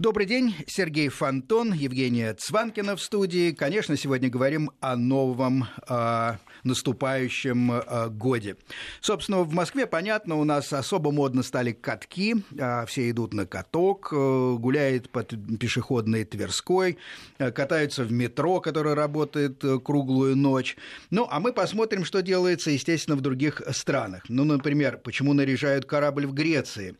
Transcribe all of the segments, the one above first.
Добрый день, Сергей Фонтон, Евгения Цванкина в студии. Конечно, сегодня говорим о новом э, наступающем э, годе. Собственно, в Москве, понятно, у нас особо модно стали катки. Э, все идут на каток, э, гуляют по пешеходной Тверской, э, катаются в метро, которое работает э, круглую ночь. Ну, а мы посмотрим, что делается, естественно, в других странах. Ну, например, почему наряжают корабль в Греции,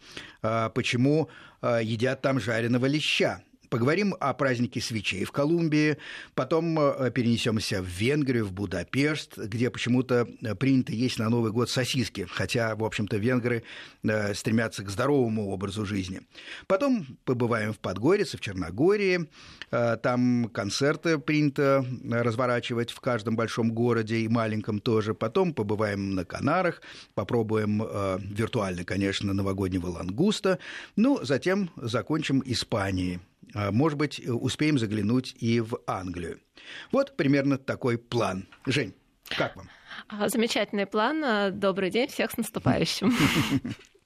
почему Э, едят там жареного леща. Поговорим о празднике свечей в Колумбии, потом э, перенесемся в Венгрию, в Будапешт, где почему-то э, принято есть на Новый год сосиски, хотя, в общем-то, венгры э, стремятся к здоровому образу жизни. Потом побываем в Подгорице, в Черногории, там концерты принято разворачивать в каждом большом городе и маленьком тоже. Потом побываем на Канарах, попробуем виртуально, конечно, новогоднего лангуста, ну, затем закончим Испанией. А, может быть, успеем заглянуть и в Англию. Вот примерно такой план. Жень, как вам? А, замечательный план. Добрый день, всех с наступающим.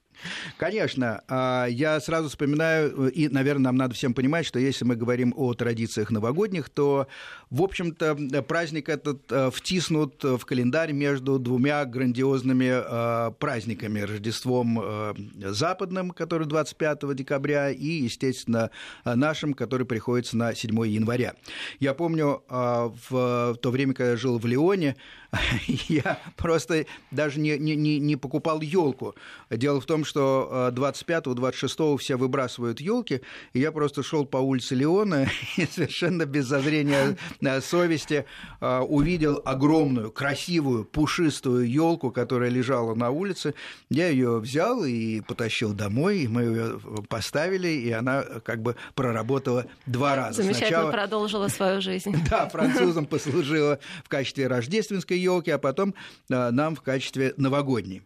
Конечно, а, я сразу вспоминаю, и, наверное, нам надо всем понимать, что если мы говорим о традициях новогодних, то, в общем-то, праздник этот э, втиснут в календарь между двумя грандиозными э, праздниками. Рождеством э, западным, который 25 декабря, и, естественно, нашим, который приходится на 7 января. Я помню, в то время, когда я жил в Лионе, я просто даже не, не, не покупал елку. Дело в том, что 25-26 э, все выбрасывают елки, и я просто шел по улице Леона и совершенно без зазрения э, совести э, увидел огромную, красивую, пушистую елку, которая лежала на улице. Я ее взял и потащил домой, и мы ее поставили, и она как бы проработала два раза. Замечательно Сначала... продолжила свою жизнь. Да, французам послужила в качестве рождественской елки, а потом нам в качестве новогодней.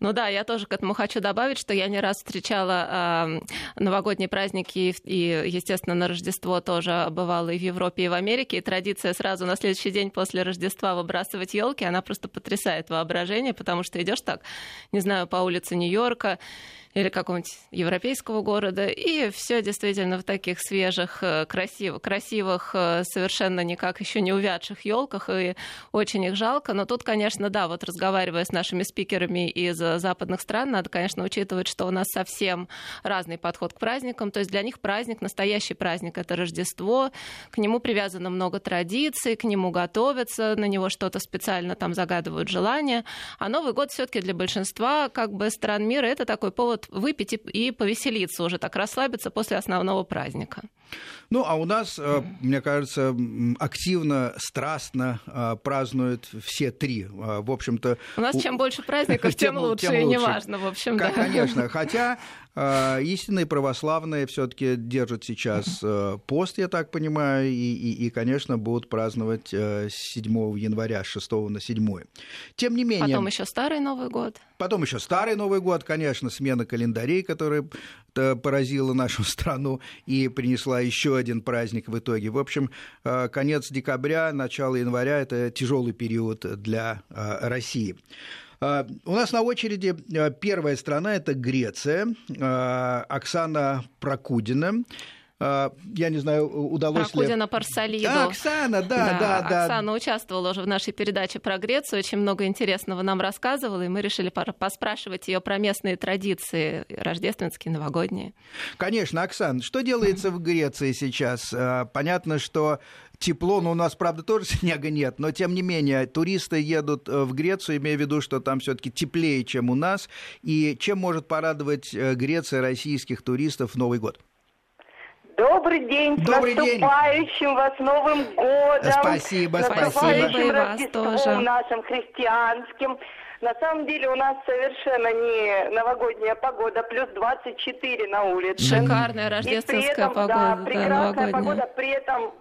Ну да, я тоже к этому хочу добавить, что я не раз встречала э, новогодние праздники и, естественно, на Рождество тоже бывала и в Европе, и в Америке. И традиция сразу на следующий день после Рождества выбрасывать елки, она просто потрясает воображение, потому что идешь так, не знаю, по улице Нью-Йорка, или какого-нибудь европейского города. И все действительно в таких свежих, э, красив, красивых, э, совершенно никак еще не увядших елках. И очень их жалко. Но тут, конечно, да, вот разговаривая с нашими спикерами из западных стран, надо, конечно, учитывать, что у нас совсем разный подход к праздникам. То есть для них праздник, настоящий праздник, это Рождество. К нему привязано много традиций, к нему готовятся, на него что-то специально там загадывают желания. А Новый год все-таки для большинства как бы стран мира это такой повод выпить и, и повеселиться уже, так расслабиться после основного праздника. Ну, а у нас, э, мне кажется, активно, страстно э, празднуют все три. Э, в общем-то... У нас чем больше праздников, тем лучше, и неважно, в общем, да. Конечно, хотя истинные православные все-таки держат сейчас пост, я так понимаю, и, и, и, конечно, будут праздновать с 7 января, с 6 на 7. Тем не менее... Потом еще Старый Новый год. Потом еще Старый Новый год, конечно, смена календарей, которая поразила нашу страну и принесла еще один праздник в итоге. В общем, э, конец декабря, начало января – это тяжелый период для э, России. Э, у нас на очереди первая страна – это Греция. Оксана Прокудина а, я не знаю, удалось Прокудина ли... Парсалиду. А, Оксана, да, да, да. Оксана участвовала уже в нашей передаче про Грецию, очень много интересного нам рассказывала, и мы решили поспрашивать ее про местные традиции, рождественские, новогодние. Конечно, Оксана, что делается в Греции сейчас? А, понятно, что тепло, но у нас, правда, тоже снега нет, но тем не менее туристы едут э, в Грецию, имея в виду, что там все-таки теплее, чем у нас. И чем может порадовать э, Греция российских туристов в Новый год? Добрый день, Добрый с наступающим день. вас Новым годом. Спасибо, с спасибо. Рождеством тоже. нашим христианским. На самом деле у нас совершенно не новогодняя погода, плюс 24 на улице. Шикарная рождественская этом, погода. Да, прекрасная да, погода, при этом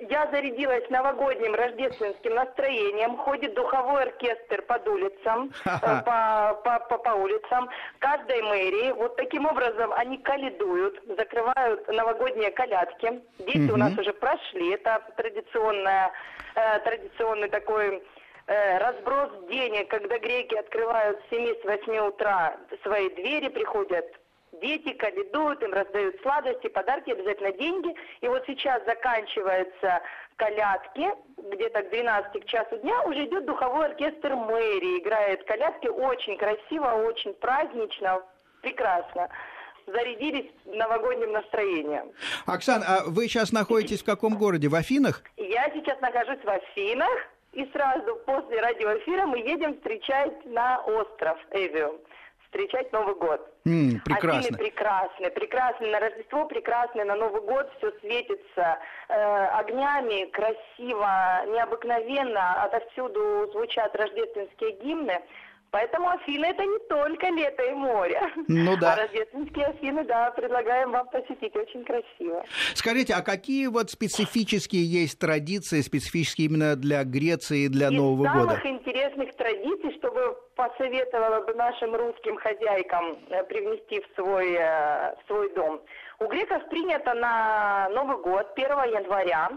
я зарядилась новогодним рождественским настроением. Ходит духовой оркестр под улицам, э, по, по, по, по улицам каждой мэрии. Вот таким образом они калидуют, закрывают новогодние колядки. Дети у нас уже прошли. Это традиционная, э, традиционный такой э, разброс денег, когда греки открывают с 7-8 утра свои двери, приходят Дети каледуют, им раздают сладости, подарки, обязательно деньги. И вот сейчас заканчиваются колядки, где-то к 12 к часу дня уже идет духовой оркестр мэрии, играет колядки очень красиво, очень празднично, прекрасно зарядились новогодним настроением. Оксана, а вы сейчас находитесь в каком городе? В Афинах? Я сейчас нахожусь в Афинах, и сразу после радиоэфира мы едем встречать на остров Эвиум встречать Новый год. Mm, прекрасно. Афины прекрасны, прекрасны на Рождество, прекрасны на Новый год, все светится э, огнями, красиво, необыкновенно, отовсюду звучат рождественские гимны. Поэтому Афины это не только лето и море. Ну да. А рождественские Афины, да, предлагаем вам посетить, очень красиво. Скажите, а какие вот специфические есть традиции, специфические именно для Греции и для Из Нового самых года? интересных традиций, чтобы посоветовала бы нашим русским хозяйкам э, привнести в свой, э, в свой дом. У греков принято на Новый год, 1 января,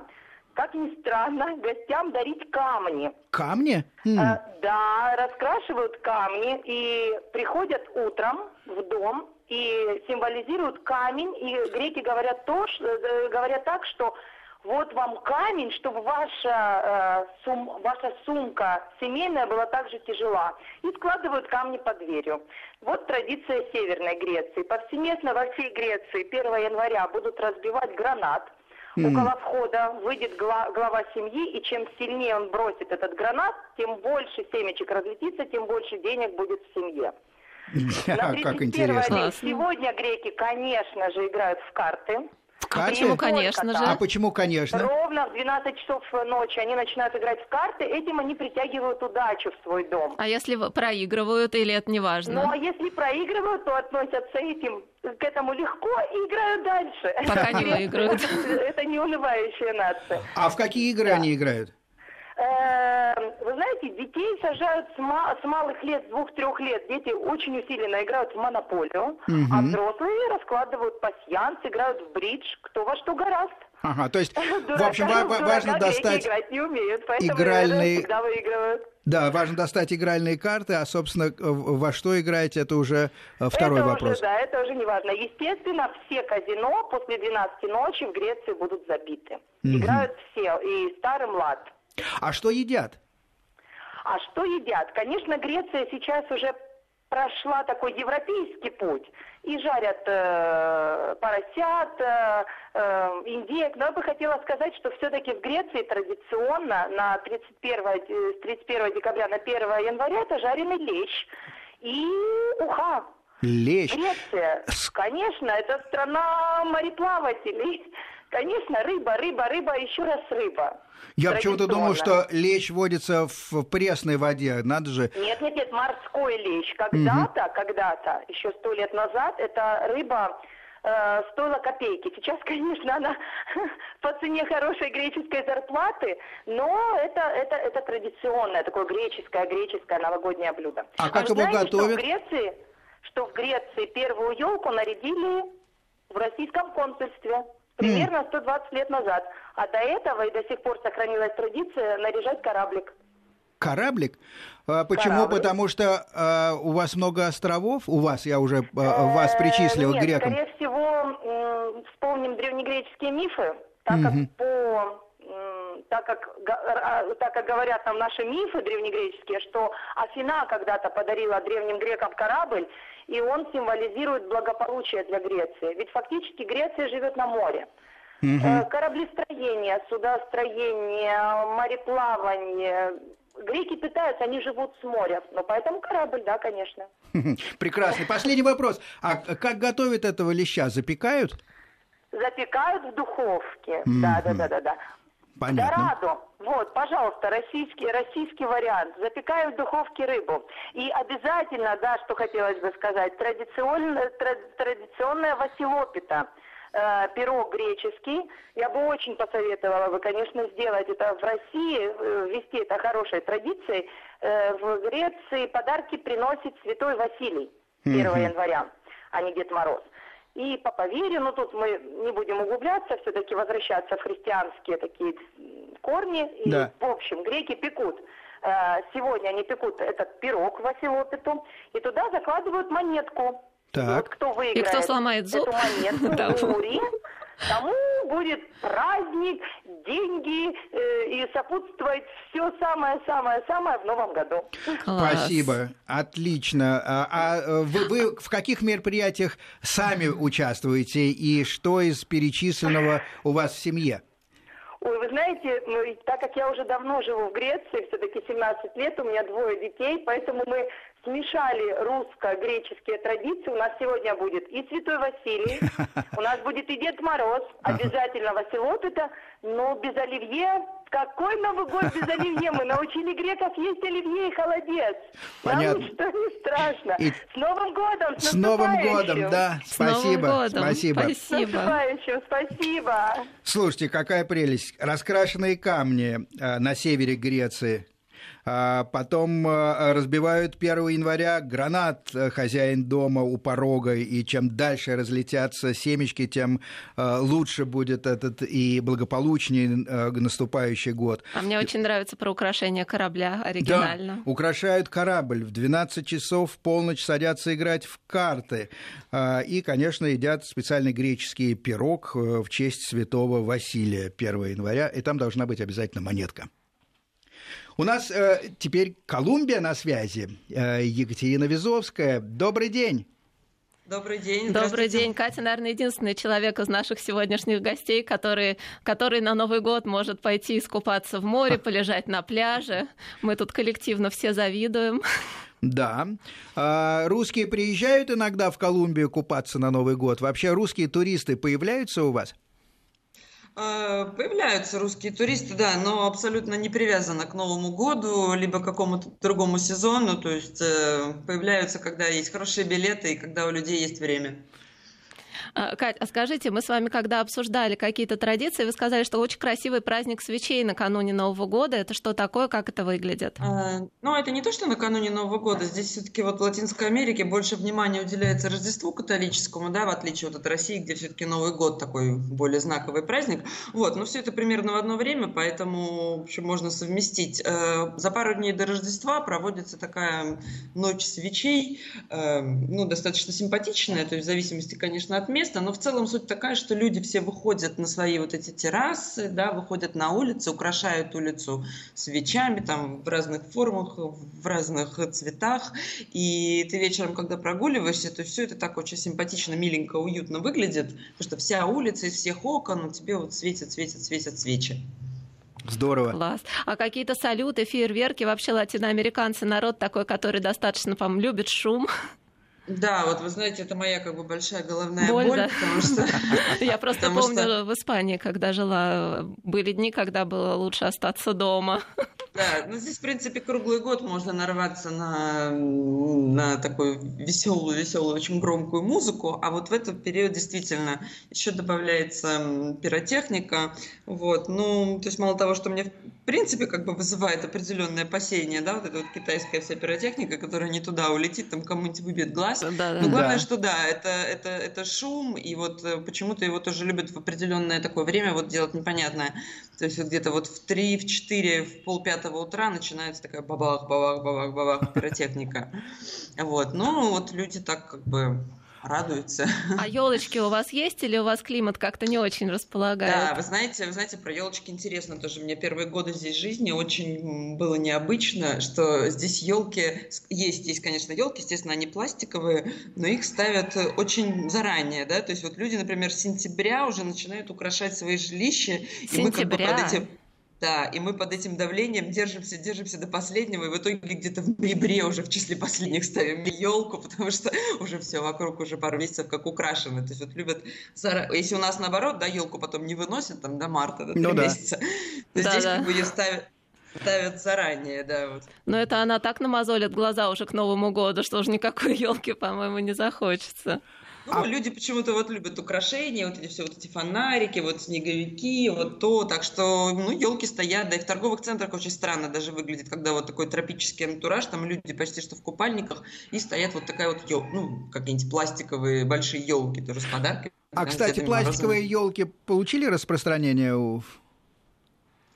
как ни странно, гостям дарить камни. Камни? М, Э, Да, раскрашивают камни и приходят утром в дом и символизируют камень. И греки говорят, то, ш- э, говорят так, что вот вам камень, чтобы ваша, э, сум- ваша сумка семейная была также тяжела. И складывают камни под дверью. Вот традиция Северной Греции. Повсеместно во всей Греции 1 января будут разбивать гранат. Около входа выйдет гла- глава семьи, и чем сильнее он бросит этот гранат, тем больше семечек разлетится, тем больше денег будет в семье. На Как 31 интересно. сегодня греки, конечно же, играют в карты. В карты? Почему, конечно же? А почему, конечно? Ровно в 12 часов ночи они начинают играть в карты, этим они притягивают удачу в свой дом. А если проигрывают или это не Ну важно? а если проигрывают, то относятся этим, к этому легко и играют дальше. Пока не выиграют. Это не унывающая нация. А в какие игры они играют? Э, Вы знаете, детей сажают с, ма- с малых лет, с двух-трех лет. Дети очень усиленно играют в монополию, а взрослые раскладывают пасьянс, играют в бридж, кто во что гораст. Ага, то есть, в общем, важно достать... играть не умеют, поэтому игральные- всегда выигрывают. Да, важно достать игральные карты, а, собственно, во что играете, это уже э, второй это вопрос. Уже, да, это уже не важно. Естественно, все казино после 12 ночи в Греции будут забиты. Играют все, и старый млад. А что едят? А что едят? Конечно, Греция сейчас уже прошла такой европейский путь. И жарят э, поросят, э, э, индеек. Но я бы хотела сказать, что все-таки в Греции традиционно на 31, э, с 31 декабря на 1 января это жареный лещ и уха. Лещ. Греция, конечно, это страна мореплавателей. Конечно, рыба, рыба, рыба, еще раз рыба. Я почему-то думал, что лещ водится в пресной воде. Надо же. Нет, нет, нет, морской лещ. Когда-то, когда-то, еще сто лет назад, эта рыба э, стоила копейки. Сейчас, конечно, она по цене хорошей греческой зарплаты, но это, это, это традиционное, такое греческое, греческое новогоднее блюдо. А как вы его знаете, готовят? Что в, Греции, что в Греции первую елку нарядили в российском консульстве. Примерно 120 лет назад. А до этого и до сих пор сохранилась традиция наряжать кораблик. Кораблик? А почему? Кораблик. Потому что а, у вас много островов. У вас, я уже а, вас причислил Э, Нет, грекам. скорее всего, м, вспомним древнегреческие мифы, так как по так как, так как говорят нам наши мифы древнегреческие, что Афина когда-то подарила древним грекам корабль, и он символизирует благополучие для Греции. Ведь фактически Греция живет на море. Э, Кораблестроение, судостроение, мореплавание. Греки питаются, они живут с моря. Но поэтому корабль, да, конечно. Прекрасно. Последний вопрос. А как готовят этого леща? Запекают? Запекают в духовке. Да, да, да, да, да. Понятно. Дорадо. Вот, пожалуйста, российский, российский вариант. Запекаю в духовке рыбу. И обязательно, да, что хотелось бы сказать, традиционная, тра- традиционная василопита. Э, пирог греческий. Я бы очень посоветовала бы, конечно, сделать это в России, э, ввести это хорошей традицией. Э, в Греции подарки приносит святой Василий 1 января, а не Дед Мороз. И по поверью, ну тут мы не будем углубляться, все-таки возвращаться в христианские такие корни. И, Да. в общем, греки пекут. Э, Сегодня они пекут этот пирог Василопиту, и туда закладывают монетку. Так. Вот кто выиграет И кто сломает зуб? эту монету в Муре, тому будет праздник, деньги э, и сопутствовать все самое-самое-самое в новом году. Класс. Спасибо, отлично. А, а вы, вы в каких мероприятиях сами участвуете и что из перечисленного у вас в семье? Ой, вы знаете, ну, так как я уже давно живу в Греции, все-таки 17 лет, у меня двое детей, поэтому мы смешали русско-греческие традиции. У нас сегодня будет и Святой Василий, у нас будет и Дед Мороз, обязательно Василот это, но без оливье какой Новый год без оливье? Мы научили греков есть оливье и холодец. Понятно. Нам ничто не страшно. И- С Новым годом! С, С Новым годом, да, С Новым спасибо, годом. спасибо. С Спасибо. наступающим, спасибо! Слушайте, какая прелесть. Раскрашенные камни э, на севере Греции. А Потом э, разбивают 1 января гранат э, хозяин дома у порога, и чем дальше разлетятся семечки, тем э, лучше будет этот и благополучнее наступающий год. А мне очень нравится про украшение корабля оригинально. Да, украшают корабль. В 12 часов в полночь садятся играть в карты. А, И, конечно, едят специальный греческий пирог в честь святого Василия 1 января. И там должна быть обязательно монетка. У нас э, теперь Колумбия на связи. Э, Екатерина Визовская. Добрый день. Добрый день. Добрый день. Катя, наверное, единственный человек из наших сегодняшних гостей, который, который на Новый год может пойти искупаться в море, полежать на пляже. Мы тут коллективно все завидуем. Да. А, Русские приезжают иногда в Колумбию купаться на Новый год. Вообще русские туристы появляются у вас? Э, Появляются русские туристы, да, но абсолютно не привязаны к Новому году, либо к какому-то другому сезону. То есть э, появляются, когда есть хорошие билеты и когда у людей есть время. А, Кать, а скажите, мы с вами когда обсуждали какие-то традиции, вы сказали, что очень красивый праздник свечей накануне Нового года. Это что такое, как это выглядит? А, Ну, это не то, что накануне Нового года. Здесь все-таки вот в Латинской Америке больше внимания уделяется Рождеству католическому, да, в отличие вот от России, где все-таки Новый год такой более знаковый праздник. Вот, но все это примерно в одно время, поэтому, в общем, можно совместить. Э, За пару дней до Рождества проводится такая ночь свечей, э, ну, достаточно симпатичная, то есть в зависимости, конечно, от места, но в целом суть такая, что люди все выходят на свои вот эти террасы, да, выходят на улицы, украшают улицу свечами, там, в разных формах, в разных цветах, и ты вечером, когда прогуливаешься, то все это так очень симпатично, миленько, уютно выглядит, потому что вся улица из всех окон у тебя вот светят, светят, светят свечи. Здорово. Класс. А какие-то салюты, фейерверки, вообще латиноамериканцы народ такой, который достаточно, по-моему, любит шум. Да, вот вы знаете, это моя как бы большая головная Боль, боль, да. потому что... Я просто помню в Испании, когда жила, были дни, когда было лучше остаться дома. Да, ну здесь, в принципе, круглый год можно нарваться на, на такую веселую, веселую, очень громкую музыку, а вот в этот период действительно еще добавляется пиротехника, вот, ну, то есть мало того, что мне, в принципе, как бы вызывает определенное опасение, да, вот эта вот китайская вся пиротехника, которая не туда улетит, там кому-нибудь выбьет глаз, Да, да, но да. главное, Да. что да, это, это, это шум, и вот э, почему-то его тоже любят в определенное такое время вот делать непонятное. То есть вот где-то вот в 3, в 4, в полпятого утра начинается такая бабах, бабах, бабах, бабах пиротехника. Вот, ну вот люди так как бы радуются. А елочки у вас есть или у вас климат как-то не очень Да, располагает? вы знаете, вы знаете, про елочки интересно тоже. Мне первые годы здесь жизни очень было необычно, что здесь елки есть, есть, конечно, елки, естественно, они пластиковые, но их ставят очень заранее, да. То есть вот люди, например, с сентября уже начинают украшать свои жилища, и мы как бы Сентября? под этим да, и мы под этим давлением держимся, держимся до последнего, и в итоге где-то в ноябре уже в числе последних ставим елку, потому что уже все вокруг уже пару месяцев как украшено. То есть вот любят, если у нас наоборот, да, елку потом не выносят там до марта, до три Ну да. месяца, то Да, здесь да. как бы ее ставят ставят заранее, да, вот. Но это она так намазолит глаза уже к Новому году, что уже никакой елки, по-моему, не захочется. Ну, А- люди почему-то вот любят украшения, вот эти все вот эти фонарики, вот снеговики, вот то, так что, ну, елки стоят, да и в торговых центрах очень странно даже выглядит, когда вот такой тропический антураж, там люди почти что в купальниках, и стоят вот такая вот ел, ну, какие-нибудь пластиковые большие елки тоже с подарками. А, кстати, пластиковые елки получили распространение у...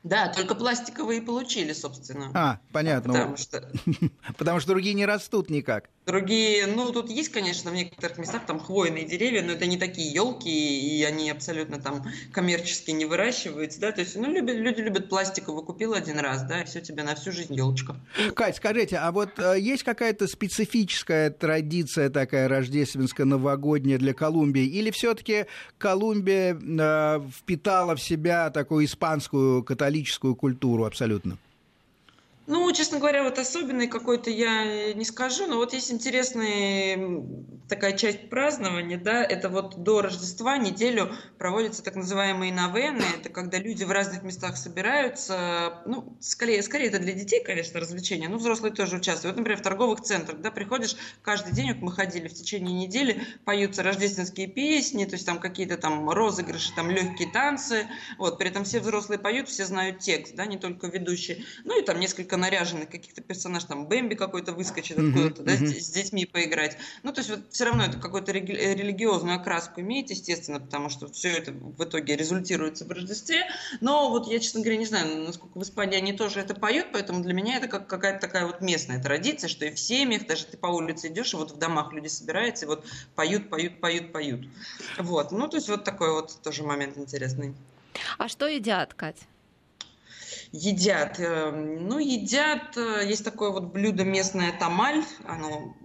Да, только пластиковые получили, собственно. А, понятно. Потому что Потому что другие не растут никак. Другие, ну, тут есть, конечно, в некоторых местах там хвойные деревья, но это не такие елки, и они абсолютно там коммерчески не выращиваются, да, то есть, ну, любят, люди любят пластиковую, купил один раз, да, и все тебе на всю жизнь елочка. Кать, скажите, а вот э, есть какая-то специфическая традиция такая рождественская, новогодняя для Колумбии, или все-таки Колумбия э, впитала в себя такую испанскую католическую культуру абсолютно? Ну, честно говоря, вот особенный какой-то я не скажу, но вот есть интересная такая часть празднования, да, это вот до Рождества неделю проводятся так называемые новены, это когда люди в разных местах собираются, ну, скорее, скорее это для детей, конечно, развлечения, но взрослые тоже участвуют. Вот, например, в торговых центрах, да, приходишь каждый день, вот мы ходили в течение недели, поются рождественские песни, то есть там какие-то там розыгрыши, там легкие танцы, вот, при этом все взрослые поют, все знают текст, да, не только ведущие, ну и там несколько ярко наряженных каких-то персонажей, там Бэмби какой-то выскочит откуда-то, да, с, с детьми поиграть. Ну, то есть вот все равно это какую-то религиозную окраску имеет, естественно, потому что все это в итоге результируется в Рождестве. Но вот я, честно говоря, не знаю, насколько в Испании они тоже это поют, поэтому для меня это как какая-то такая вот местная традиция, что и в семьях, даже ты по улице идешь, и вот в домах люди собираются, и вот поют, поют, поют, поют. Вот, ну, то есть вот такой вот тоже момент интересный. А что едят, Кать? Едят. Эм, ну, едят, э, есть такое вот блюдо местное тамаль, оно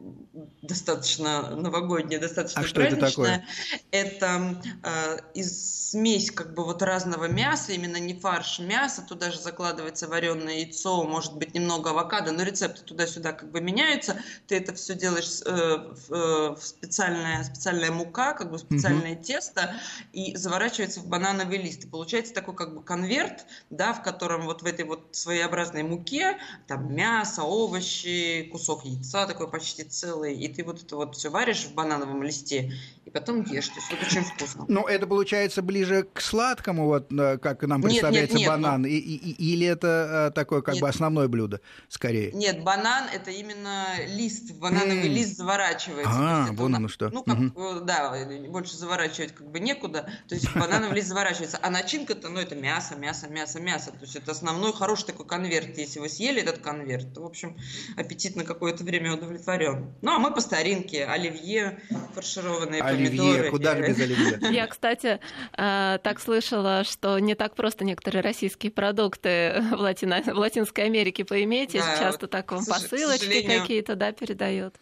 достаточно новогоднее, достаточно а что. Это, такое? это э, из смесь как бы вот разного мяса, именно не фарш мяса, туда же закладывается вареное яйцо, может быть немного авокадо, но рецепты туда-сюда как бы меняются. Ты это все делаешь э, в, э, в специальная, специальная мука, как бы специальное угу. тесто, и заворачивается в банановый лист. И получается такой как бы конверт, да, в котором вот в этой вот своеобразной муке там мясо, овощи, кусок яйца такой почти целый, и ты вот это вот все варишь в банановом листе, и потом ешь. То есть вот очень вкусно. Ну, это получается ближе к сладкому, вот как нам представляется нет, нет, банан, нет, и, и, или это э, такое как нет. бы основное блюдо, скорее? Нет, банан это именно лист, банановый mm. лист заворачивается. А, вон оно что. Ну, как, угу. да, больше заворачивать как бы некуда, то есть банановый лист заворачивается, а начинка-то, ну, это мясо, мясо, мясо, мясо, то есть это основной хороший такой конверт, если вы съели этот конверт, то, в общем, аппетит на какое-то время удовлетворен. Ну, а мы по старинке, оливье, фаршированные Оливье, куда же без оливье? Я, кстати, э, так слышала, что не так просто некоторые российские продукты в, Латино... в Латинской Америке поиметь. Да, Часто вот, так вам посылочки какие-то да, передают.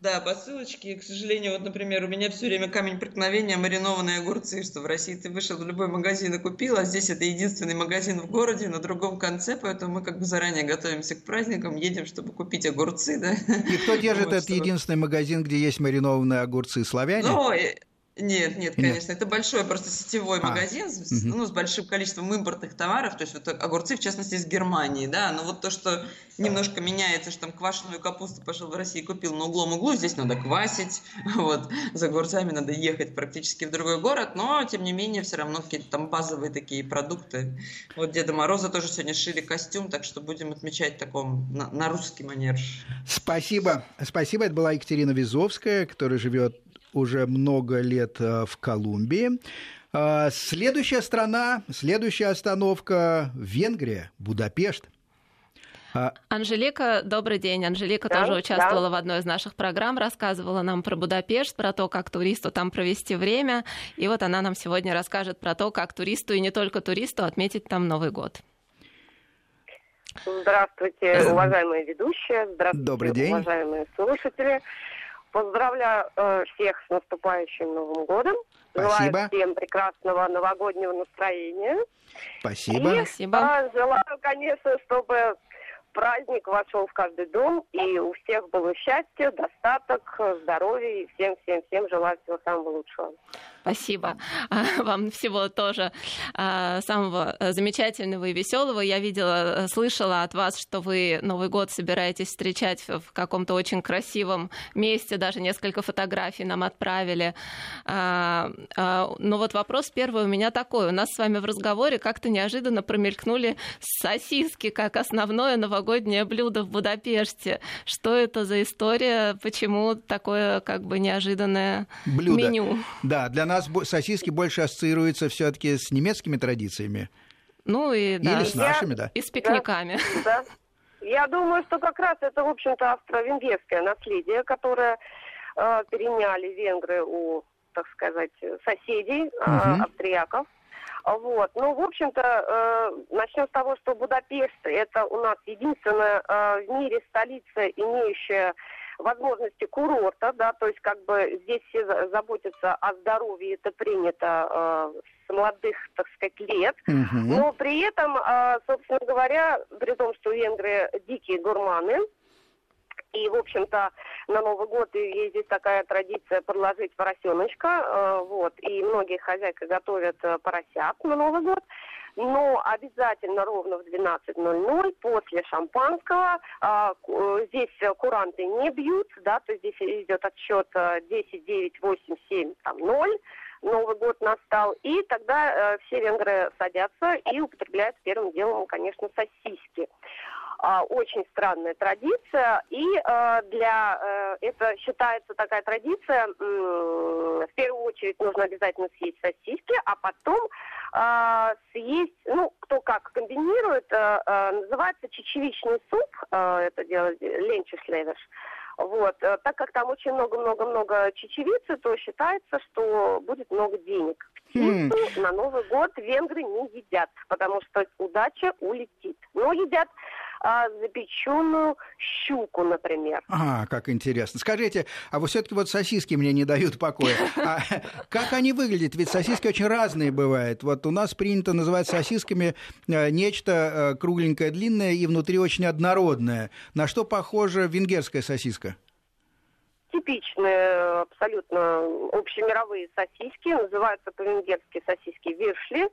Да, посылочки. К сожалению, вот, например, у меня все время камень преткновения маринованные огурцы, что в России ты вышел в любой магазин и купил, а здесь это единственный магазин в городе на другом конце, поэтому мы как бы заранее готовимся к праздникам, едем, чтобы купить огурцы, да. И кто держит вот, этот чтобы... единственный магазин, где есть маринованные огурцы? Славяне? Ну, нет, нет, конечно, нет. это большой просто сетевой а. магазин с, угу. ну, с большим количеством импортных товаров, то есть вот огурцы, в частности, из Германии, да, но вот то, что немножко меняется, что там квашеную капусту пошел в России купил на углом углу, здесь надо квасить, вот, за огурцами надо ехать практически в другой город, но, тем не менее, все равно какие-то там базовые такие продукты. Вот Деда Мороза тоже сегодня шили костюм, так что будем отмечать таком на, на русский манер. Спасибо, спасибо, это была Екатерина Визовская, которая живет уже много лет э, в Колумбии. А, следующая страна, следующая остановка – Венгрия, Будапешт. А, Анжелика, добрый день. Анжелика да, тоже участвовала да. в одной из наших программ, рассказывала нам про Будапешт, про то, как туристу там провести время. И вот она нам сегодня расскажет про то, как туристу и не только туристу отметить там Новый год. Здравствуйте, уважаемые ведущие. Здравствуйте, Добрый день. уважаемые слушатели. Поздравляю э, всех с наступающим Новым годом. Спасибо. Желаю всем прекрасного новогоднего настроения. Спасибо. И, Спасибо. Э, желаю, конечно, чтобы праздник вошел в каждый дом, и у всех было счастье, достаток, здоровье, и всем-всем-всем желаю всего самого лучшего. Спасибо. А, вам всего тоже а, самого э, замечательного и веселого. Я видела, э, слышала от вас, что вы Новый год собираетесь встречать в каком-то очень красивом месте, даже несколько фотографий нам отправили. А, но вот вопрос первый у меня такой. У нас с вами в разговоре как-то неожиданно промелькнули сосиски как основное новогоднее блюдо в Будапеште. Что это за история? Почему такое как бы неожиданное блюдо? меню? Да, для нас сосиски больше ассоциируются все-таки с немецкими традициями. Ну и да. Или с нашими, да. И с пикниками. Да, Я думаю, что как раз это, в общем-то, австро-венгерское наследие, которое э, переняли венгры у, так сказать, соседей, э, австрияков. Вот. Ну, в общем-то, э, начнем с того, что Будапешт – это у нас единственная э, в мире столица, имеющая возможности курорта, да, то есть как бы здесь все заботятся о здоровье, это принято э, с молодых, так сказать, лет, угу. но при этом, э, собственно говоря, при том, что венгры дикие гурманы, и, в общем-то, на Новый год есть такая традиция подложить поросеночка, э, вот, и многие хозяйки готовят э, поросят на Новый год но обязательно ровно в 12.00 после шампанского э, здесь куранты не бьют, да, то есть здесь идет отсчет 10, 9, 8, 7, там 0. Новый год настал, и тогда э, все венгры садятся и употребляют первым делом, конечно, сосиски. А, очень странная традиция, и э, для э, это считается такая традиция, в первую очередь нужно обязательно съесть сосиски, а потом э, съесть, ну, кто как комбинирует, называется чечевичный суп, это делает ленчеслевиш. Вот. Так как там очень много-много-много чечевицы, то считается, что будет много денег. Птицу хм. на Новый год венгры не едят, потому что удача улетит. Но едят а, запеченную щуку, например. А, как интересно. Скажите, а вы все-таки вот сосиски мне не дают покоя. А как они выглядят? Ведь сосиски очень разные бывают. Вот у нас принято называть сосисками э, нечто э, кругленькое, длинное и внутри очень однородное. На что похожа венгерская сосиска? типичные абсолютно общемировые сосиски, называются по-венгерски сосиски виршли.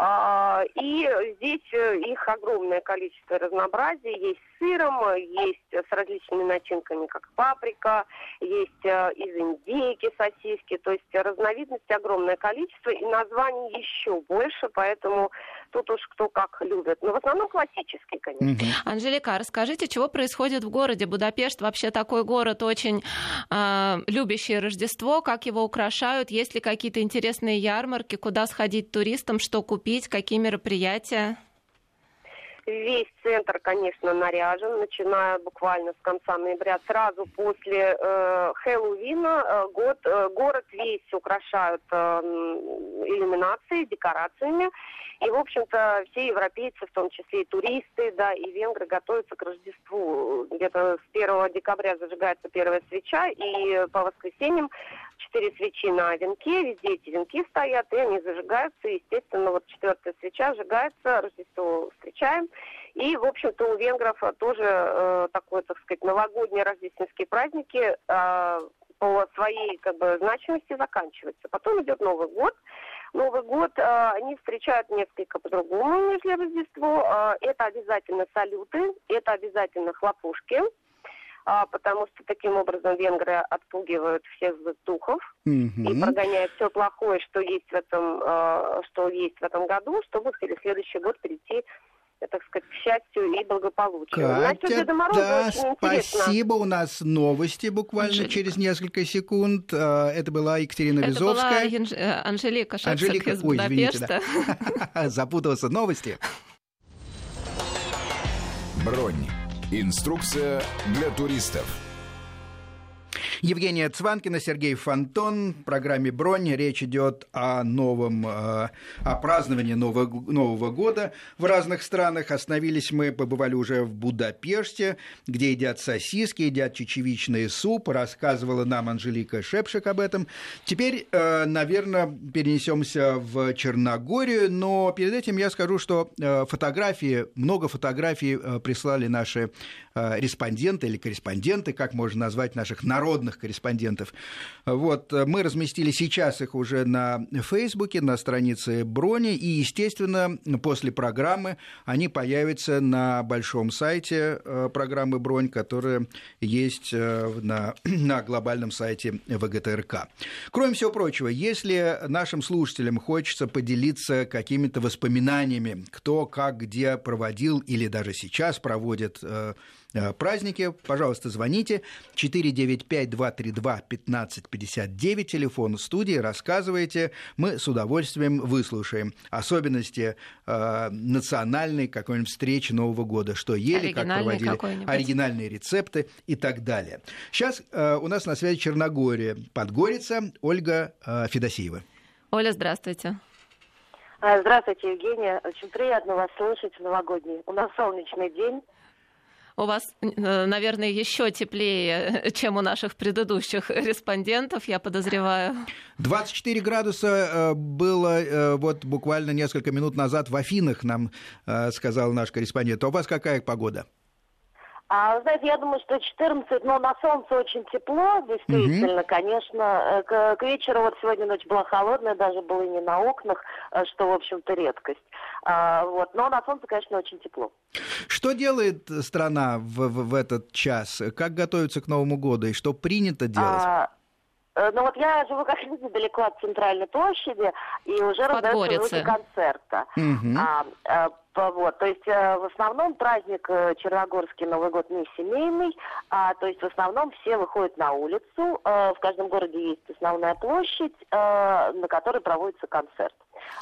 А, и здесь э, их огромное количество разнообразия. Есть сыром, есть с различными начинками, как паприка, есть э, из индейки сосиски. То есть разновидностей огромное количество и названий еще больше, поэтому тут уж кто как любит. Но в основном классические, конечно. Угу. Анжелика, расскажите, чего происходит в городе Будапешт? Вообще такой город очень э, любящий Рождество, как его украшают? Есть ли какие-то интересные ярмарки, куда сходить туристам, что купить, какие мероприятия? Весь центр, конечно, наряжен, начиная буквально с конца ноября, сразу после э, Хэллоуина. Э, год, э, город весь украшают э, иллюминацией, декорациями. И, в общем-то, все европейцы, в том числе и туристы, да, и венгры готовятся к Рождеству. Где-то с 1 декабря зажигается первая свеча, и по воскресеньям четыре свечи на венке, везде эти венки стоят, и они зажигаются. естественно, вот четвертая свеча сжигается, Рождество встречаем. И, в общем-то, у венгров тоже э, такой, так сказать, новогодние рождественские праздники э, по своей как бы, значимости заканчиваются. Потом идет Новый год. Новый год э, они встречают несколько по-другому, нежели Рождество. Э, это обязательно салюты, это обязательно хлопушки потому что таким образом венгры отпугивают всех духов mm-hmm. и прогоняют все плохое, что есть в этом, а, что есть в этом году, чтобы в следующий год прийти так сказать, к счастью и благополучию. Катя, да, спасибо. У нас новости буквально Анжелика. через несколько секунд. А, это была Екатерина Это Визовская. Это была э, Анжелика Шепсак Анжелика... из Ой, Будапешта. Да. Запутался. Новости. Бронь. Инструкция для туристов. Евгения Цванкина, Сергей Фонтон. В программе «Бронь» речь идет о новом, э, о праздновании Нового, Нового года в разных странах. Остановились мы, побывали уже в Будапеште, где едят сосиски, едят чечевичный суп. Рассказывала нам Анжелика Шепшик об этом. Теперь, э, наверное, перенесемся в Черногорию, но перед этим я скажу, что э, фотографии, много фотографий прислали наши респонденты или корреспонденты, как можно назвать наших народных международных корреспондентов. Вот, э, мы разместили сейчас их уже на Фейсбуке, на странице Брони, и, естественно, после программы они появятся на большом сайте э, программы Бронь, которая есть э, на, на глобальном сайте ВГТРК. Кроме всего прочего, если нашим слушателям хочется поделиться какими-то воспоминаниями, кто как где проводил или даже сейчас проводит праздники, пожалуйста, звоните 495-232-1559, телефон студии, рассказывайте, мы с удовольствием выслушаем особенности э, национальной какой-нибудь встречи Нового года, что ели, как проводили, оригинальные рецепты и так далее. Сейчас э, у нас на связи Черногория, Подгорица, Ольга э, Федосеева. Оля, здравствуйте. А, здравствуйте, Евгения. Очень приятно вас слышать в новогодний. У нас солнечный день. У вас, э, наверное, еще теплее, чем у наших предыдущих респондентов, я подозреваю. 24 градуса э, было э, вот буквально несколько минут назад в Афинах, нам сказал наш корреспондент. А у вас какая погода? А, знаете, я думаю, что 14, но на солнце очень тепло, действительно, mm конечно. Э, к, к вечеру, вот сегодня ночь была холодная, даже было не на окнах, э, что, в общем-то, редкость. А, вот, но на солнце, конечно, очень тепло. Что делает страна в, в, в этот час? Как готовится к Новому году и что принято делать? А, ну вот я живу как раз недалеко от центральной площади, и уже раздаются звуки концерта. Угу. А, вот, то есть э, в основном праздник э, Черногорский Новый год не семейный, а, то есть в основном все выходят на улицу. Э, в каждом городе есть основная площадь, на которой проводится концерт.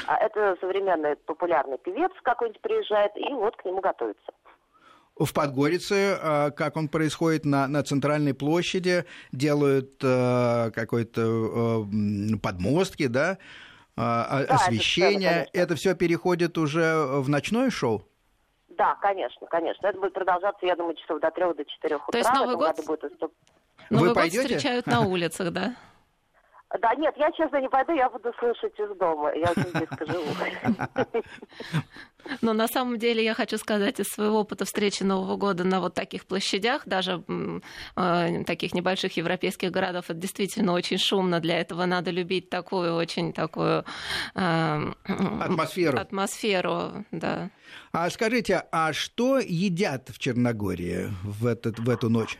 А это современный популярный певец какой-нибудь приезжает и вот к нему готовится. В Подгорице, как он происходит на, на центральной площади, делают какой-то подмостки, да, а, да, освещение, это, это все переходит уже в ночное шоу? Да, конечно, конечно. Это будет продолжаться, я думаю, часов до трех, до четырех утра. То есть Новый год... Будет Новый Вы год пойдете? встречают на улицах, да? Да, нет, я, честно, не пойду, я буду слышать из дома. Я очень близко живу. Но на самом деле я хочу сказать из своего опыта встречи Нового года на вот таких площадях, даже э, таких небольших европейских городов, это действительно очень шумно. Для этого надо любить такую очень такую э, атмосферу. Атмосферу, да. А скажите, а что едят в Черногории в, этот, в эту ночь?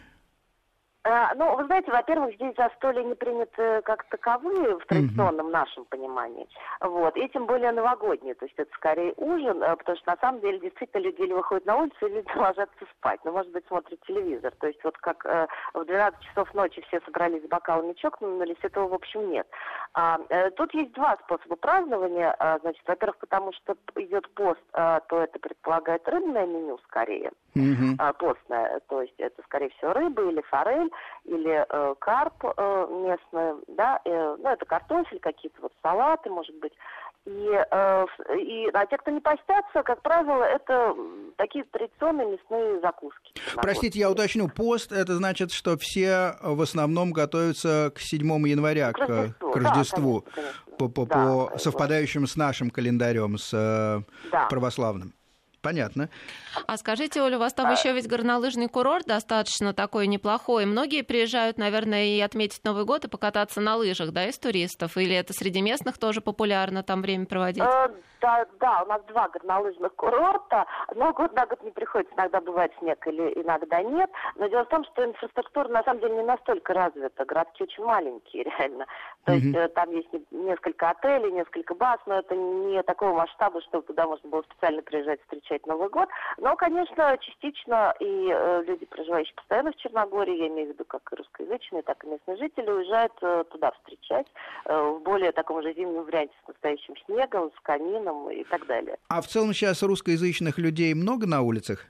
А, ну, вы знаете, во-первых, здесь застолья не приняты как таковые в традиционном нашем понимании. Вот. И тем более новогодние. То есть это скорее ужин, э, потому что на самом деле действительно люди или выходят на улицу, или ложатся спать. Ну, может быть, смотрят телевизор. То есть вот как э, в 12 часов ночи все собрались с бокалами чокнулись, этого в общем нет. А, э, тут есть два способа празднования. А, значит, во-первых, потому что идет пост, а, то это предполагает рыбное меню скорее. Mm-hmm. А, постное. То есть это, скорее всего, рыба или форель или э, карп э, местный, да, э, ну, это картофель, какие-то вот салаты, может быть. И, э, и, а те, кто не постятся, как правило, это такие традиционные мясные закуски. Простите, я уточню, пост это значит, что все в основном готовятся к 7 января, к, к Рождеству, к Рождеству да, конечно, конечно. по, по, да, по совпадающим с нашим календарем, с э, да. православным. Понятно. А скажите, Оля, у вас там а... еще ведь горнолыжный курорт достаточно такой неплохой. Многие приезжают, наверное, и отметить Новый год и покататься на лыжах, да, из туристов? Или это среди местных тоже популярно там время проводить? Э, да, да, у нас два горнолыжных курорта, но год на год не приходится, иногда бывает снег или иногда нет. Но дело в том, что инфраструктура на самом деле не настолько развита, городки очень маленькие реально. То mm-hmm. есть э, там есть несколько отелей, несколько баз, но это не такого масштаба, чтобы туда можно было специально приезжать встречать Новый год. Но, конечно, частично и э, люди, проживающие постоянно в Черногории, я имею в виду как и русскоязычные, так и местные жители, уезжают э, туда встречать э, в более таком же зимнем варианте с настоящим снегом, с камином, магазинам и так далее. А в целом сейчас русскоязычных людей много на улицах?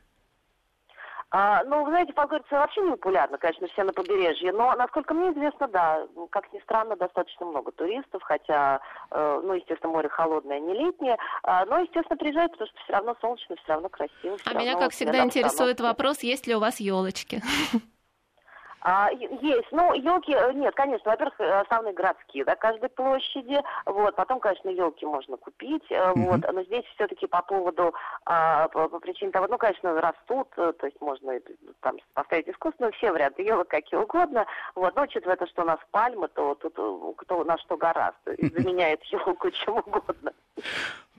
А, ну, вы знаете, Подгорица вообще не популярна, конечно, все на побережье, но, насколько мне известно, да, как ни странно, достаточно много туристов, хотя, э, ну, естественно, море холодное, не летнее, э, но, естественно, приезжают, потому что все равно солнечно, все равно красиво. А меня, как всегда, интересует вопрос, есть ли у вас елочки? А, есть. Ну, елки, э, нет, конечно, во-первых, э, основные городские, да, каждой площади. Вот, потом, конечно, елки можно купить. Mm-hmm. Вот, но здесь все-таки по поводу, а, по, по причине того, ну, конечно, растут, то есть можно там поставить искусственно все варианты елок какие угодно. Вот, но учитывая то, что у нас пальмы, то тут кто на что гораздо, заменяет елку чем угодно.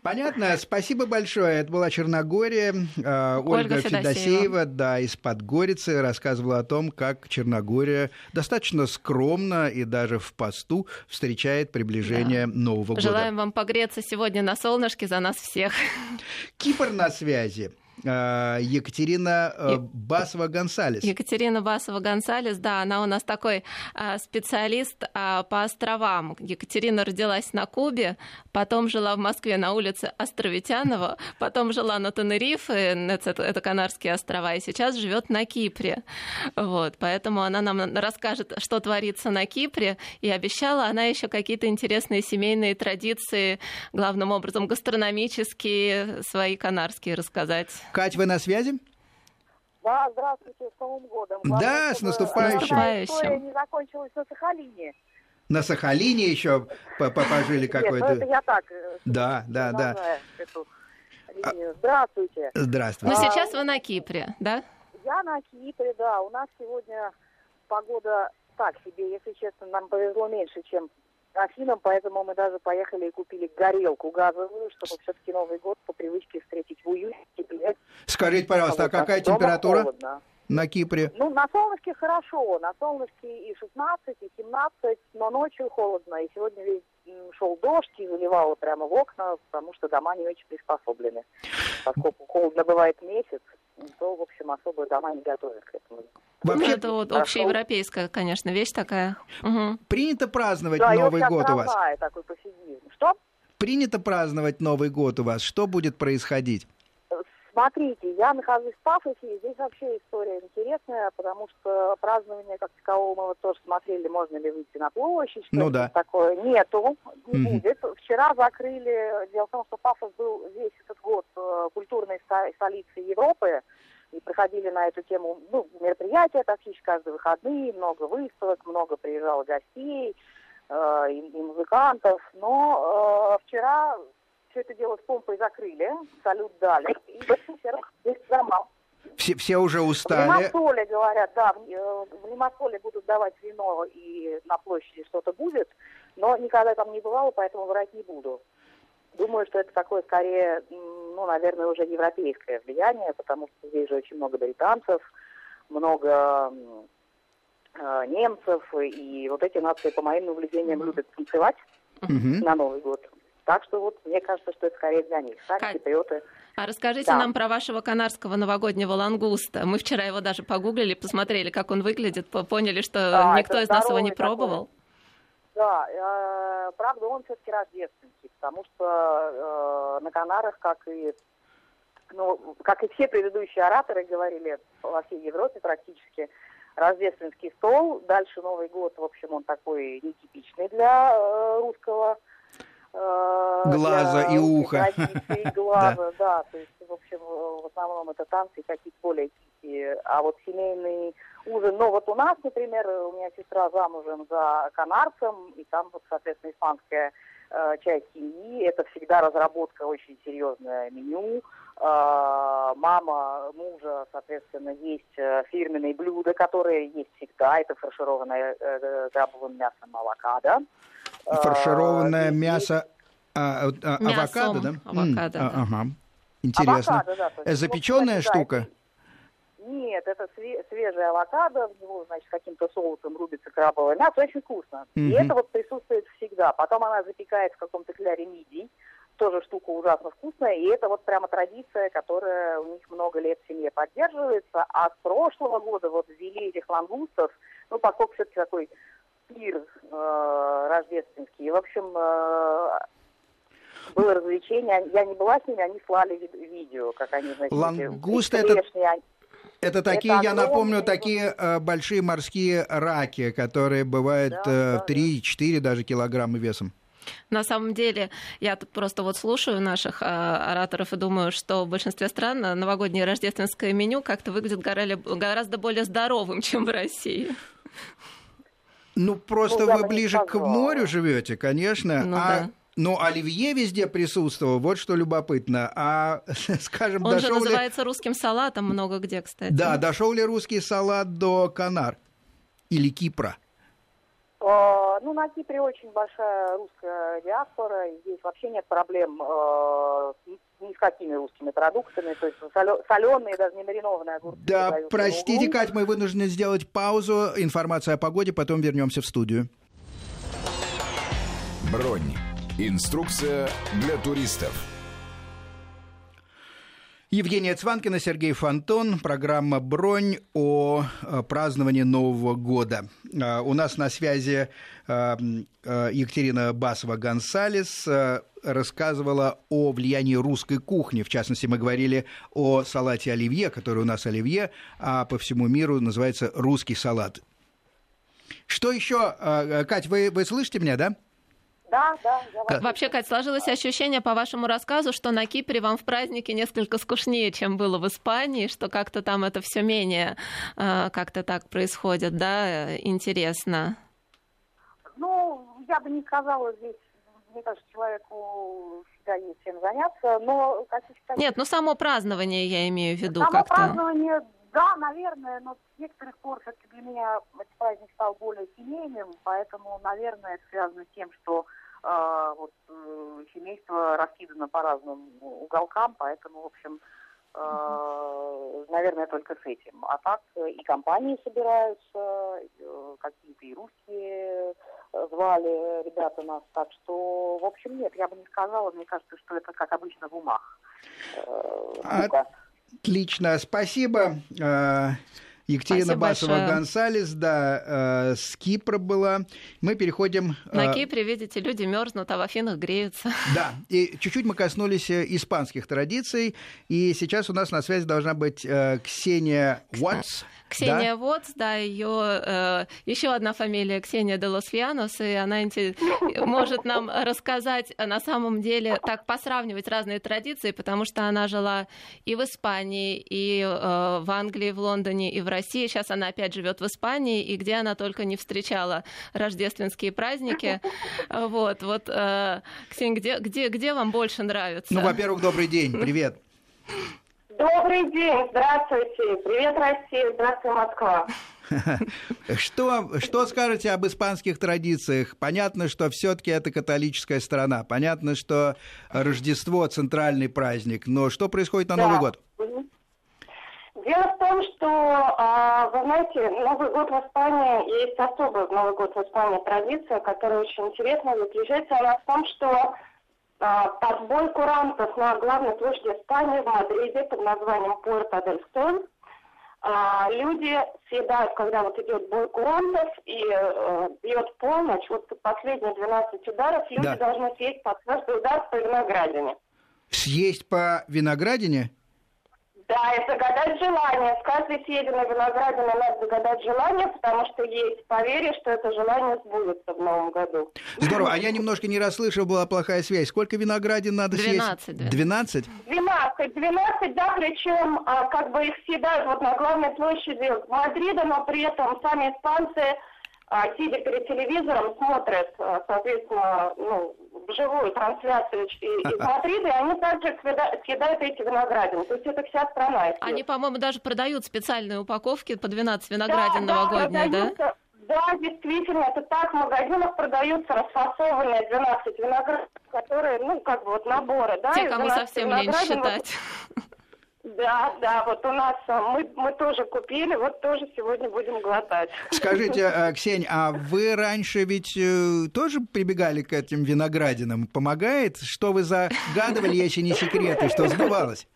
Понятно. Спасибо большое. Это была Черногория. Ольга, Ольга Федосеева, Федосеева, да, из Подгорицы, рассказывала о том, как Черногория достаточно скромно и даже в посту встречает приближение да. Нового Желаем года. Желаем вам погреться сегодня на солнышке за нас всех. Кипр на связи. Э, Екатерина э, Басова-Гонсалес. Екатерина Басова-Гонсалес, да, она у нас такой э, специалист по островам. Екатерина родилась на Кубе, потом жила в Москве на улице Островитянова, потом жила на Тенерифе, это, это Канарские острова, и сейчас живет на Кипре. Вот, поэтому она нам расскажет, что творится на Кипре, и обещала она еще какие-то интересные семейные традиции, главным образом гастрономические, свои канарские рассказать. Кать, вы на связи? Да, здравствуйте, с Новым годом. Главное, да, с наступающим. История не закончилась на Сахалине. На Сахалине еще пожили какой-то... Нет, ну это я так. Э, да, да, да. А здравствуйте. Здравствуйте. Ну, сейчас вы на Кипре, да? Я на Кипре, да. У нас сегодня погода так себе. Если честно, нам повезло меньше, чем Афинам, поэтому мы даже поехали и купили горелку газовую, чтобы все-таки Новый год по привычке встретить в уюте. Скажите, пожалуйста, а, какая температура холодно. на Кипре? Ну, на солнышке хорошо, на солнышке и 16, и 17, но ночью холодно, и сегодня весь шел дождь и заливало прямо в окна, потому что дома не очень приспособлены. Поскольку холодно бывает месяц, то, в общем, особо дома не готовят к этому. Вообще, это вот общеевропейская, конечно, вещь такая. Угу. Принято праздновать да, Новый год у вас? такой пофигизм. Что? Принято праздновать Новый год у вас. Что будет происходить? Смотрите, я нахожусь в Пафосе, и здесь вообще история интересная, потому что празднование как такового мы вот тоже смотрели, можно ли выйти на площадь, что ну, да. такое. Нету, не mm-hmm. будет. Вчера закрыли, дело в том, что Пафос был весь этот год э, культурной столицей Европы, и проходили на эту тему ну, мероприятия практически каждые выходные, много выставок, много приезжало гостей э, и, и музыкантов. Но э, вчера все это дело с помпой закрыли, салют дали, и весь нормал. Все, все уже устали. В Лимассоле, говорят, да, в, э, в Лимассоле будут давать вино, и на площади что-то будет, но никогда там не бывало, поэтому врать не буду. Думаю, что это такое скорее, ну, наверное, уже европейское влияние, потому что здесь же очень много британцев, много э, немцев, и вот эти нации, по моим наблюдениям, любят танцевать mm-hmm. на Новый год. Так что вот мне кажется, что это скорее для них. Как... киприоты... А расскажите да. нам про вашего канарского новогоднего лангуста. Мы вчера его даже погуглили, посмотрели, как он выглядит, поняли, что да, никто из нас его не пробовал. Такой. Да, э, правда, он все-таки рождественский, потому что э, на Канарах, как и ну, как и все предыдущие ораторы говорили во всей Европе практически, рождественский стол, дальше Новый год, в общем, он такой нетипичный для э, русского глаза и уха. И глаза, да. То есть, в общем, в основном это танцы какие-то более тихие. А вот семейный ужин, но вот у нас, например, у меня сестра замужем за канарцем, и там вот, соответственно, испанская э, часть семьи. Это всегда разработка очень серьезное меню. Э, мама мужа, соответственно, есть э, фирменные блюда, которые есть всегда. Это фаршированное э, мясом авокадо. Фаршированное мясо а, а, авокадо, да? Авокадо, да. Ага. Интересно. Авокадо, да, есть, Запеченная штука? Нет, это свежая авокадо, в него, значит, каким-то соусом рубится крабовое мясо, очень вкусно. Mm-hmm. И это вот присутствует всегда. Потом она запекает в каком-то кляре мидий, тоже штука ужасно вкусная, и это вот прямо традиция, которая у них много лет в семье поддерживается. А с прошлого года вот ввели этих лангустов, ну, поскольку все-таки такой пир э, рождественский. В общем, э, было развлечение. Я не была с ними, они слали видео, как они, значит, Лангусты это... Это такие, это я напомню, такие э, большие морские раки, которые бывают да, э, 3-4 даже килограмма весом. На самом деле, я тут просто вот слушаю наших э, ораторов и думаю, что в большинстве стран новогоднее рождественское меню как-то выглядит гораздо более здоровым, чем в России. Ну, просто ну, вы ближе к морю живете, конечно. Ну, а да. Ну, оливье везде присутствовал, вот что любопытно. А, скажем, Он дошел же называется русским салатом много где, кстати. Да, дошел ли русский салат до Канар или Кипра? Э, ну, на Кипре очень большая русская диаспора, и здесь вообще нет проблем э, ни с какими русскими продуктами, то есть соленые, даже не маринованные огурцы. Да, простите, Кать, мы вынуждены сделать паузу. Информация о погоде, потом вернемся в студию. Бронь. Инструкция для туристов. Евгения Цванкина, Сергей Фонтон, программа «Бронь» о э, праздновании Нового года. Э, у нас на связи э, Екатерина Басова-Гонсалес рассказывала о влиянии русской кухни. В частности, мы говорили о салате оливье, который у нас оливье, а по всему миру называется русский салат. Что еще, Кать, вы, вы слышите меня, да? Да, да. Я Вообще, Кать, сложилось ощущение по вашему рассказу, что на Кипре вам в празднике несколько скучнее, чем было в Испании, что как-то там это все менее э, как-то так происходит, да, интересно. Ну, я бы не сказала здесь мне кажется, человеку всегда есть чем заняться, но... Нет, ну само празднование я имею в виду само как-то. празднование, да, наверное, но с некоторых пор все-таки для меня этот праздник стал более семейным, поэтому, наверное, это связано с тем, что э, вот, э, семейство раскидано по разным уголкам, поэтому, в общем, э, наверное, только с этим. А так и компании собираются, э, какие-то и русские звали ребята нас, так что, в общем, нет, я бы не сказала, мне кажется, что это, как обычно, в умах. Э, Отлично, спасибо. Э, Екатерина Басова-Гонсалес, да, э, с Кипра была. Мы переходим... На э, Кипре, видите, люди мерзнут, а в Афинах греются. Да, и чуть-чуть мы коснулись э, испанских традиций, и сейчас у нас на связи должна быть э, Ксения Уотс. Ксения да? Вотс, да, ее э, еще одна фамилия Ксения де Лосфианос, и она может нам рассказать э, на самом деле, так посравнивать разные традиции, потому что она жила и в Испании, и э, в Англии, в Лондоне, и в России. Сейчас она опять живет в Испании, и где она только не встречала рождественские праздники. Вот, вот, э, Ксения, где, где, где вам больше нравится? Ну, во-первых, добрый день, привет. Добрый день, здравствуйте. Привет, Россия, здравствуй, Москва. Что, что скажете об испанских традициях? Понятно, что все-таки это католическая страна. Понятно, что Рождество центральный праздник. Но что происходит на да. Новый год? Дело в том, что, а, вы знаете, Новый год в Испании, есть особая Новый год в Испании традиция, которая очень интересна. Заключается она в том, что подбой курантов на главной площади Испании в Мадриде под названием Пуэрто дель Соль. А, люди съедают, когда вот идет бой курантов и э, бьет полночь, вот последние 12 ударов люди да. должны съесть под каждый удар по виноградине. Съесть по виноградине? Да, и загадать желание. С каждой съеденной виноградины надо загадать желание, потому что есть поверье, что это желание сбудется в новом году. Здорово. А я немножко не расслышал, была плохая связь. Сколько виноградин надо 12, съесть? Да. 12? 12. 12, да, причем а, как бы их съедают вот на главной площади Мадрида, но при этом сами испанцы а, сидя перед телевизором, смотрят, а, соответственно, ну, живую трансляцию из Мадрида, и они также съедают эти виноградины. То есть это вся страна. Они, по-моему, даже продают специальные упаковки по 12 виноградин да, новогодние, да? да? Да, действительно, это так. В магазинах продаются расфасованные 12 виноградов, которые, ну, как бы вот наборы, да? Те, кому совсем лень считать. Вот, да, да, вот у нас а, мы, мы тоже купили, вот тоже сегодня будем глотать. Скажите, э, Ксень, а вы раньше ведь э, тоже прибегали к этим виноградинам? Помогает? Что вы загадывали, если не секреты, что сбывалось?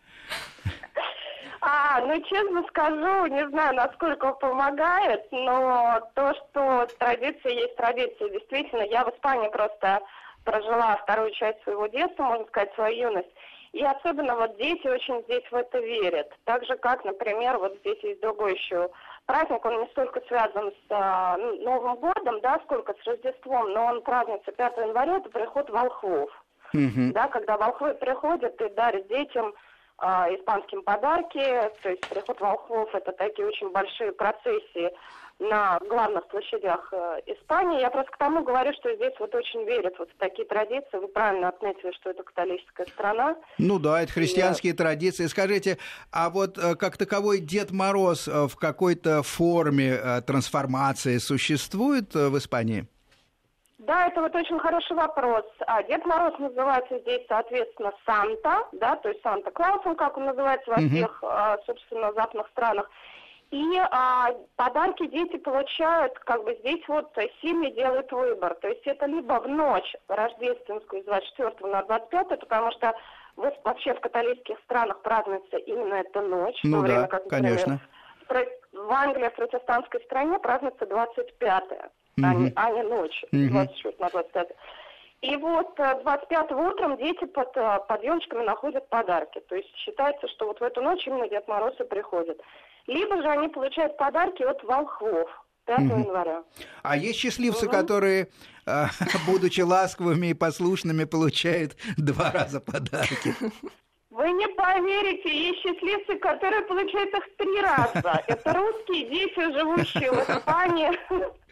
А, ну, честно скажу, не знаю, насколько помогает, но то, что традиция есть традиция, действительно, я в Испании просто прожила вторую часть своего детства, можно сказать, свою юность. И особенно вот дети очень здесь в это верят. Так же, как, например, вот здесь есть другой еще праздник, он не столько связан с а, ну, Новым годом, да, сколько с Рождеством, но он празднуется 5 января, это приход волхвов. Mm-hmm. Да, когда волхвы приходят и дарят детям испанским подарки, то есть приход волхвов это такие очень большие процессии на главных площадях э, Испании. Я просто к тому говорю, что здесь вот очень верят вот в такие традиции. Вы правильно отметили, что это католическая страна. Ну да, это христианские и... традиции. Скажите, а вот э, как таковой Дед Мороз э, в какой-то форме трансформации существует в Испании? Да, это вот очень хороший вопрос. А Дед Мороз называется здесь, соответственно, Санта, да, то есть Санта-Клаусом, как он называется во всех, uh собственно, западных странах. И а, подарки дети получают, как бы здесь вот семьи делают выбор. То есть это либо в ночь рождественскую с 24 на 25, потому что в вообще в католических странах празднуется именно эта ночь. Ну да, время, как, например, конечно. В Англии, в протестантской стране празднуется 25-е, угу. а, не, а не ночь, угу. 26 на 25 и вот 25 утром дети под, под елочками находят подарки. То есть считается, что вот в эту ночь именно Дед Мороз и приходит. Либо же они получают подарки от волхвов. 5 угу. января. А есть счастливцы, угу. которые, а, будучи ласковыми и послушными, получают два раза подарки. Вы не поверите, есть счастливцы, которые получают их три раза. Это русские дети, живущие в Испании.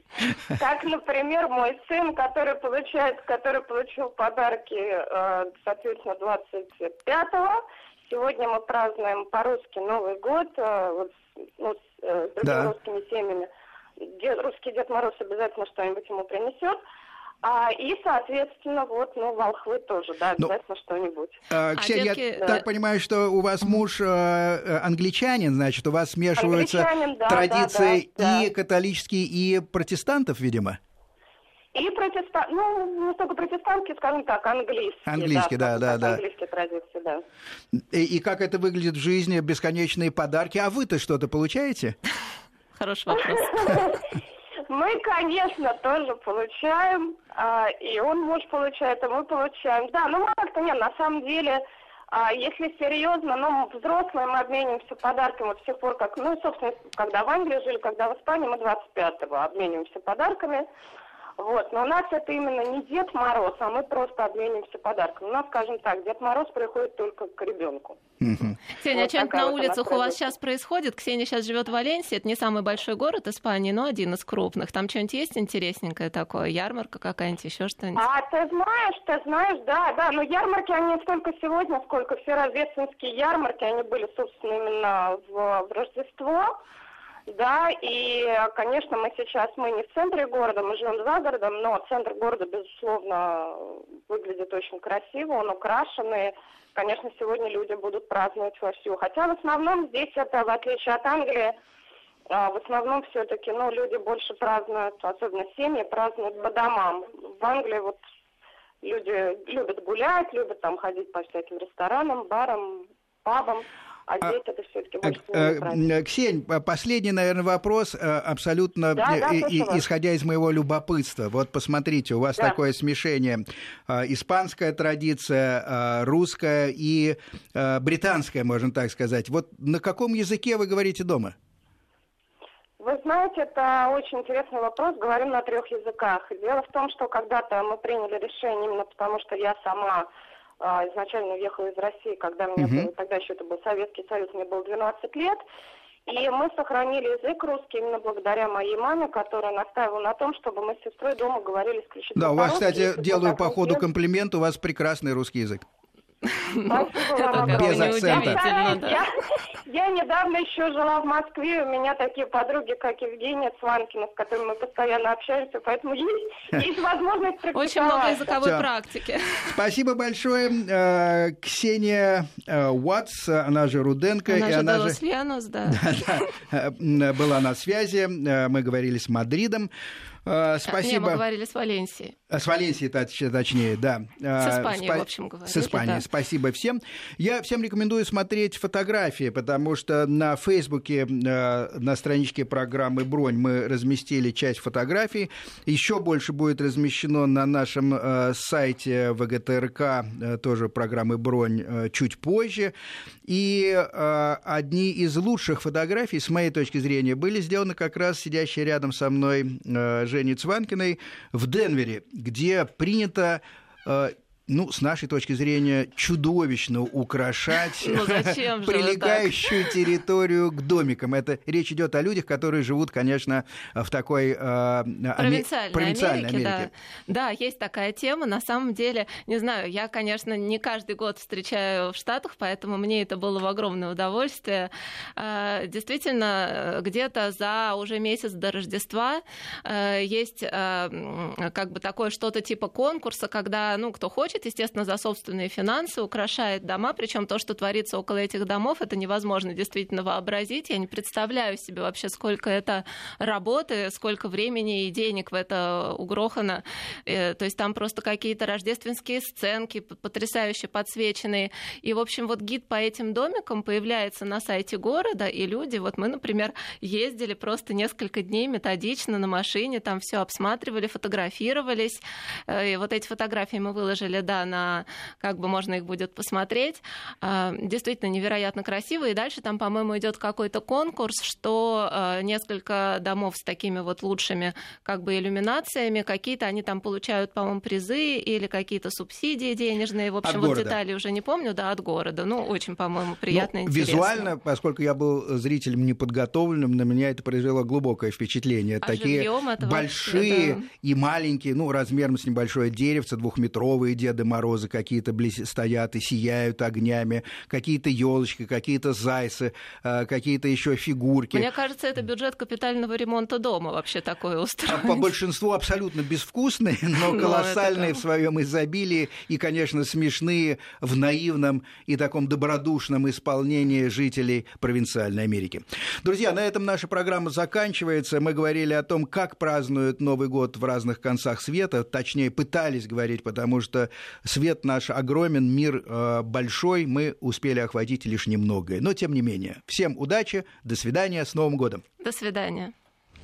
Так, например, мой сын, который получает, который получил подарки, э, соответственно, 25-го. Сегодня мы празднуем по-русски Новый год э, вот, ну, с, э, с другими да. русскими семьями дед, русский Дед Мороз обязательно что-нибудь ему принесет. А, и, соответственно, вот, ну, волхвы тоже, да, ну, обязательно ну, что-нибудь. А, Ксения, а детки... я да. так понимаю, что у вас муж э, э, англичанин, значит, у вас смешиваются да, традиции да, да, и да. католические, и протестантов, видимо? И протестант, ну, не столько протестантские, скажем так, английские. Английские, да, да, да. Английские традиции, да. И, и как это выглядит в жизни, бесконечные подарки. А вы-то что-то получаете? Хороший вопрос. Мы, конечно, тоже получаем, а, и он муж получает, и мы получаем. Да, ну как-то нет, на самом деле, а, если серьезно, ну, взрослые мы обмениваемся подарками вот с тех пор, как, ну, собственно, когда в Англии жили, когда в Испании, мы 25-го обмениваемся подарками. Вот, но у нас это именно не Дед Мороз, а мы просто обменимся подарками. У нас, скажем так, Дед Мороз приходит только к ребенку. Угу. Ксения, вот а что-нибудь на улицах у вас сейчас происходит? Ксения сейчас живет в Валенсии, это не самый большой город Испании, но один из крупных. Там что-нибудь есть интересненькое такое? Ярмарка какая-нибудь, еще что-нибудь? А, ты знаешь, ты знаешь, да, да, но ярмарки, они не столько сегодня, сколько все рождественские ярмарки, они были, собственно, именно в, в Рождество. Да, и, конечно, мы сейчас, мы не в центре города, мы живем за городом, но центр города, безусловно, выглядит очень красиво, он украшенный. Конечно, сегодня люди будут праздновать вовсю. Хотя в основном здесь это, в отличие от Англии, а, в основном все-таки, ну, люди больше празднуют, особенно семьи, празднуют по домам. В Англии вот люди любят гулять, любят там ходить по всяким ресторанам, барам, пабам. А, а здесь это все-таки э, Ксень, последний, наверное, вопрос, э, абсолютно да, да, исходя из моего любопытства. Вот посмотрите, у вас да. такое смешение. Э, испанская традиция, русская и британская, можно так сказать. Вот на каком языке вы говорите дома? Вы знаете, это очень интересный вопрос. Говорим на трех языках. Дело в том, что когда-то мы приняли решение именно потому, что я сама а, изначально уехала из России, когда мне угу. было, тогда еще это был Советский Союз, мне было 12 лет. И мы сохранили язык русский именно благодаря моей маме, которая настаивала на том, чтобы мы с сестрой дома говорили исключительно Да, у вас, кстати, делаю по ходу комплимент, у вас прекрасный русский язык. Без акцента. Я, я недавно еще жила в Москве, у меня такие подруги, как Евгения Сванкина, с которыми мы постоянно общаемся, поэтому есть, есть возможность практиковать. Очень много языковой Все. практики. Спасибо большое. Э, Ксения э, Уатс, она же Руденко. Она и же она же... Янус, да. да, да. Была на связи, э, мы говорили с Мадридом. Спасибо. Не, мы говорили с Валенсией. С Валенсией, точнее, да. С Испанией, Спа... в общем говоря. С Испанией. Да. Спасибо всем. Я всем рекомендую смотреть фотографии, потому что на Фейсбуке, на страничке программы «Бронь» мы разместили часть фотографий. Еще больше будет размещено на нашем сайте ВГТРК, тоже программы «Бронь» чуть позже. И одни из лучших фотографий, с моей точки зрения, были сделаны как раз сидящие рядом со мной Женей Цванкиной в Денвере, где принято э, ну, с нашей точки зрения, чудовищно украшать ну, прилегающую территорию к домикам. Это речь идет о людях, которые живут, конечно, в такой э, провинциальной, провинциальной Америке. Америке. Да. да, есть такая тема. На самом деле, не знаю, я, конечно, не каждый год встречаю в Штатах, поэтому мне это было в огромное удовольствие. Э, действительно, где-то за уже месяц до Рождества э, есть э, как бы такое что-то типа конкурса, когда, ну, кто хочет платит, естественно, за собственные финансы, украшает дома, причем то, что творится около этих домов, это невозможно действительно вообразить. Я не представляю себе вообще, сколько это работы, сколько времени и денег в это угрохано. Э, то есть там просто какие-то рождественские сценки, потрясающе подсвеченные. И, в общем, вот гид по этим домикам появляется на сайте города, и люди, вот мы, например, ездили просто несколько дней методично на машине, там все обсматривали, фотографировались. Э, и вот эти фотографии мы выложили, да, на как бы можно их будет посмотреть. А, действительно невероятно красиво. И дальше там, по-моему, идет какой-то конкурс, что э, несколько домов с такими вот лучшими как бы иллюминациями, какие-то они там получают, по-моему, призы или какие-то субсидии денежные. В общем, от вот города. детали уже не помню, да, от города. Ну, очень, по-моему, приятно, ну, интересно. Визуально, поскольку я был зрителем неподготовленным, на меня это произвело глубокое впечатление. А Такие большие да. и маленькие, ну, размером с небольшое деревце, двухметровые Деды Морозы какие-то стоят и сияют огнями, какие-то елочки, какие-то зайцы, э, какие-то еще фигурки. Мне кажется, это бюджет капитального ремонта дома вообще такое устроить. По большинству абсолютно безвкусные, но ну, колоссальные в своем изобилии и, конечно, смешные в наивном и таком добродушном исполнении жителей провинциальной Америки. Друзья, на этом наша программа заканчивается. Мы говорили о том, как празднуют Новый год в разных концах света, точнее, пытались говорить, потому что свет наш огромен, мир э, большой, мы успели охватить лишь немногое. Но, тем не менее, всем удачи, до свидания, с Новым годом. До свидания.